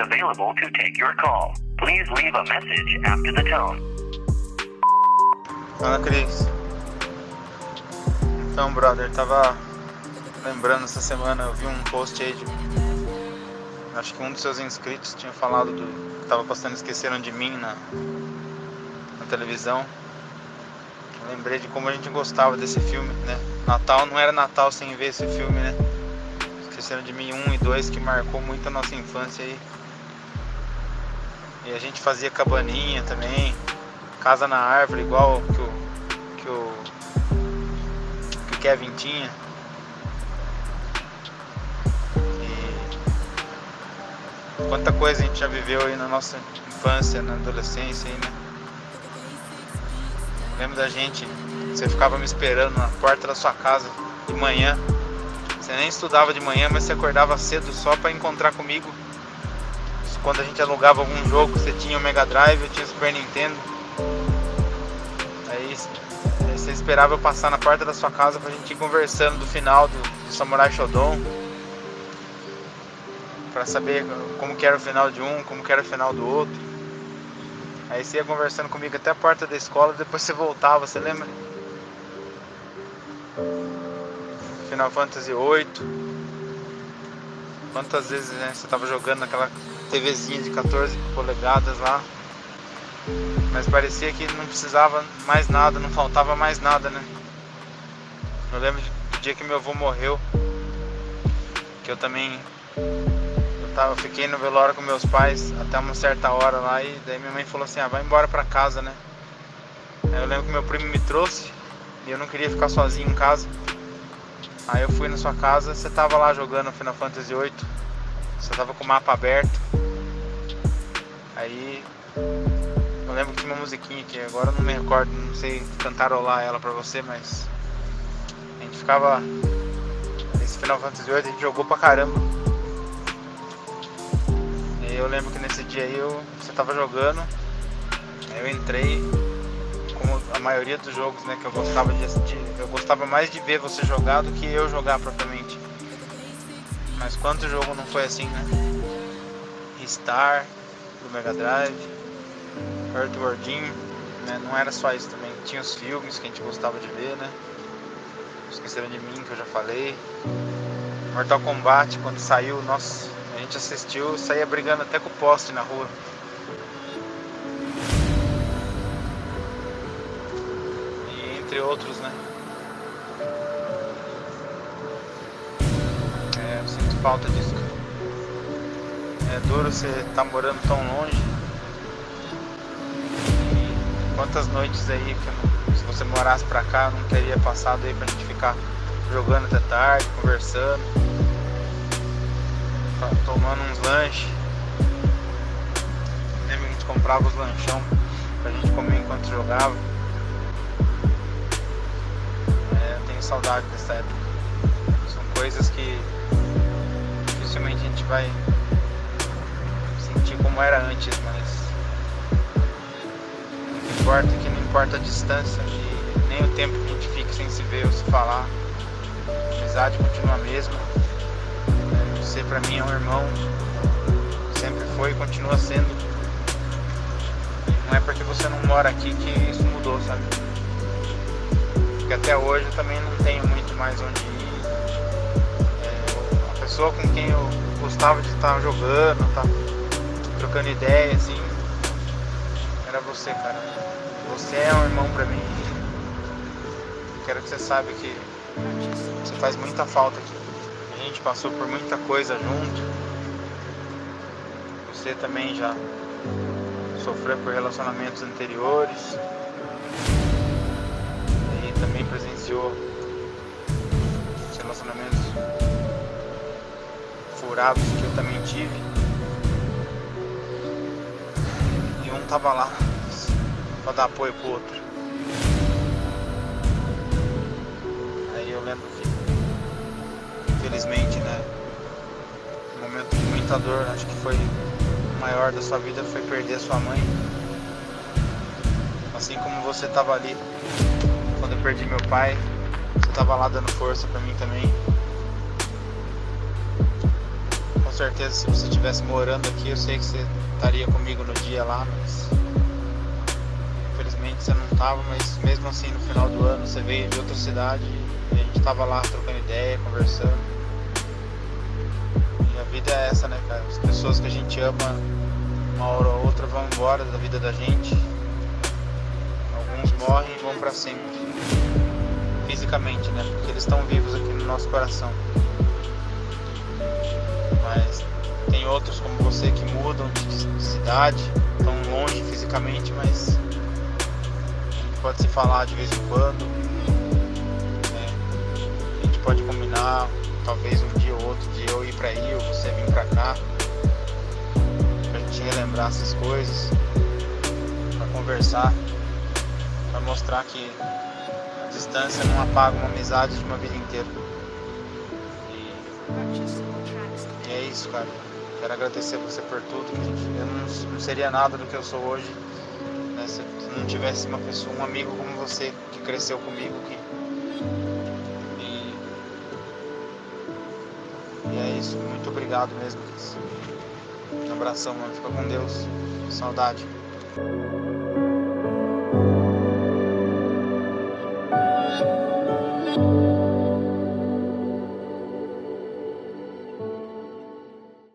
Available to take your call. Please leave a message after the tone. Fala, Cris. Então, brother, tava lembrando essa semana, eu vi um post aí de. Acho que um dos seus inscritos tinha falado do. tava postando Esqueceram de Mim na, na televisão. Eu lembrei de como a gente gostava desse filme, né? Natal não era Natal sem ver esse filme, né? Esqueceram de Mim 1 e 2 que marcou muito a nossa infância aí. E a gente fazia cabaninha também, casa na árvore, igual que o, que o, que o Kevin tinha. E quanta coisa a gente já viveu aí na nossa infância, na adolescência aí, né? Lembro da gente, você ficava me esperando na porta da sua casa de manhã. Você nem estudava de manhã, mas você acordava cedo só para encontrar comigo. Quando a gente alugava algum jogo, você tinha o Mega Drive, eu tinha o Super Nintendo. Aí, aí você esperava eu passar na porta da sua casa pra gente ir conversando do final do, do Samurai Shodown. Pra saber como que era o final de um, como que era o final do outro. Aí você ia conversando comigo até a porta da escola, depois você voltava, você lembra? Final Fantasy VIII. Quantas vezes né, você estava jogando naquela TVzinha de 14 polegadas lá. Mas parecia que não precisava mais nada, não faltava mais nada, né? Eu lembro do dia que meu avô morreu. Que eu também. Eu, tava, fiquei no velório com meus pais até uma certa hora lá e daí minha mãe falou assim, ah, vai embora pra casa, né? Aí eu lembro que meu primo me trouxe e eu não queria ficar sozinho em casa. Aí eu fui na sua casa, você tava lá jogando Final Fantasy VIII. Você tava com o mapa aberto. Aí eu lembro que tinha uma musiquinha que agora eu não me recordo, não sei cantarolar ela pra você, mas a gente ficava. Esse Final Fantasy VIII a gente jogou pra caramba. E eu lembro que nesse dia aí eu, você tava jogando, eu entrei, como a maioria dos jogos né, que eu gostava de assistir, eu gostava mais de ver você jogar do que eu jogar propriamente. Mas quanto jogo não foi assim, né? Star do Mega Drive, Earthworm Jim, né? Não era só isso também, tinha os filmes que a gente gostava de ver, né? Esqueceram de mim que eu já falei. Mortal Kombat quando saiu, nossa, a gente assistiu, saía brigando até com o poste na rua. E entre outros, né? É, eu sinto falta disso. Duro você tá morando tão longe. E quantas noites aí que se você morasse pra cá eu não teria passado aí pra gente ficar jogando até tarde, conversando, tomando uns lanches. Lembra que a gente comprava os lanchão pra gente comer enquanto jogava. É, eu tenho saudade dessa época. São coisas que dificilmente a gente vai como era antes, mas o que importa é que não importa a distância nem o tempo que a gente fique sem se ver ou se falar. A amizade continua a mesma. Você pra mim é um irmão, sempre foi e continua sendo. Não é porque você não mora aqui que isso mudou, sabe? Porque até hoje eu também não tenho muito mais onde ir. É, a pessoa com quem eu gostava de estar jogando, tá trocando ideia, assim, era você, cara. Você é um irmão pra mim. Quero que você saiba que você faz muita falta aqui. A gente passou por muita coisa junto. Você também já sofreu por relacionamentos anteriores. E também presenciou os relacionamentos furados que eu também tive. Tava lá pra dar apoio pro outro. Aí eu lembro que, infelizmente, né, um momento de muita dor, acho que foi o maior da sua vida foi perder sua mãe. Assim como você tava ali quando eu perdi meu pai, você tava lá dando força pra mim também. Certeza se você estivesse morando aqui, eu sei que você estaria comigo no dia lá, mas infelizmente você não estava, mas mesmo assim no final do ano você veio de outra cidade e a gente estava lá trocando ideia, conversando. E a vida é essa, né, cara? As pessoas que a gente ama, uma hora ou outra vão embora da vida da gente. Alguns morrem e vão para sempre. Fisicamente, né? Porque eles estão vivos aqui no nosso coração. Mas tem outros como você que mudam de cidade, estão longe fisicamente, mas pode se falar de vez em quando. Né? A gente pode combinar, talvez um dia ou outro, de eu ir pra aí ou você vir pra cá. Pra gente relembrar essas coisas, pra conversar, pra mostrar que a distância não apaga uma amizade de uma vida inteira. E isso, cara. Quero agradecer você por tudo. Eu não, não seria nada do que eu sou hoje né, se não tivesse uma pessoa, um amigo como você que cresceu comigo. Que... E... e é isso. Muito obrigado mesmo. Um abração, mano. Fica com Deus. Saudade.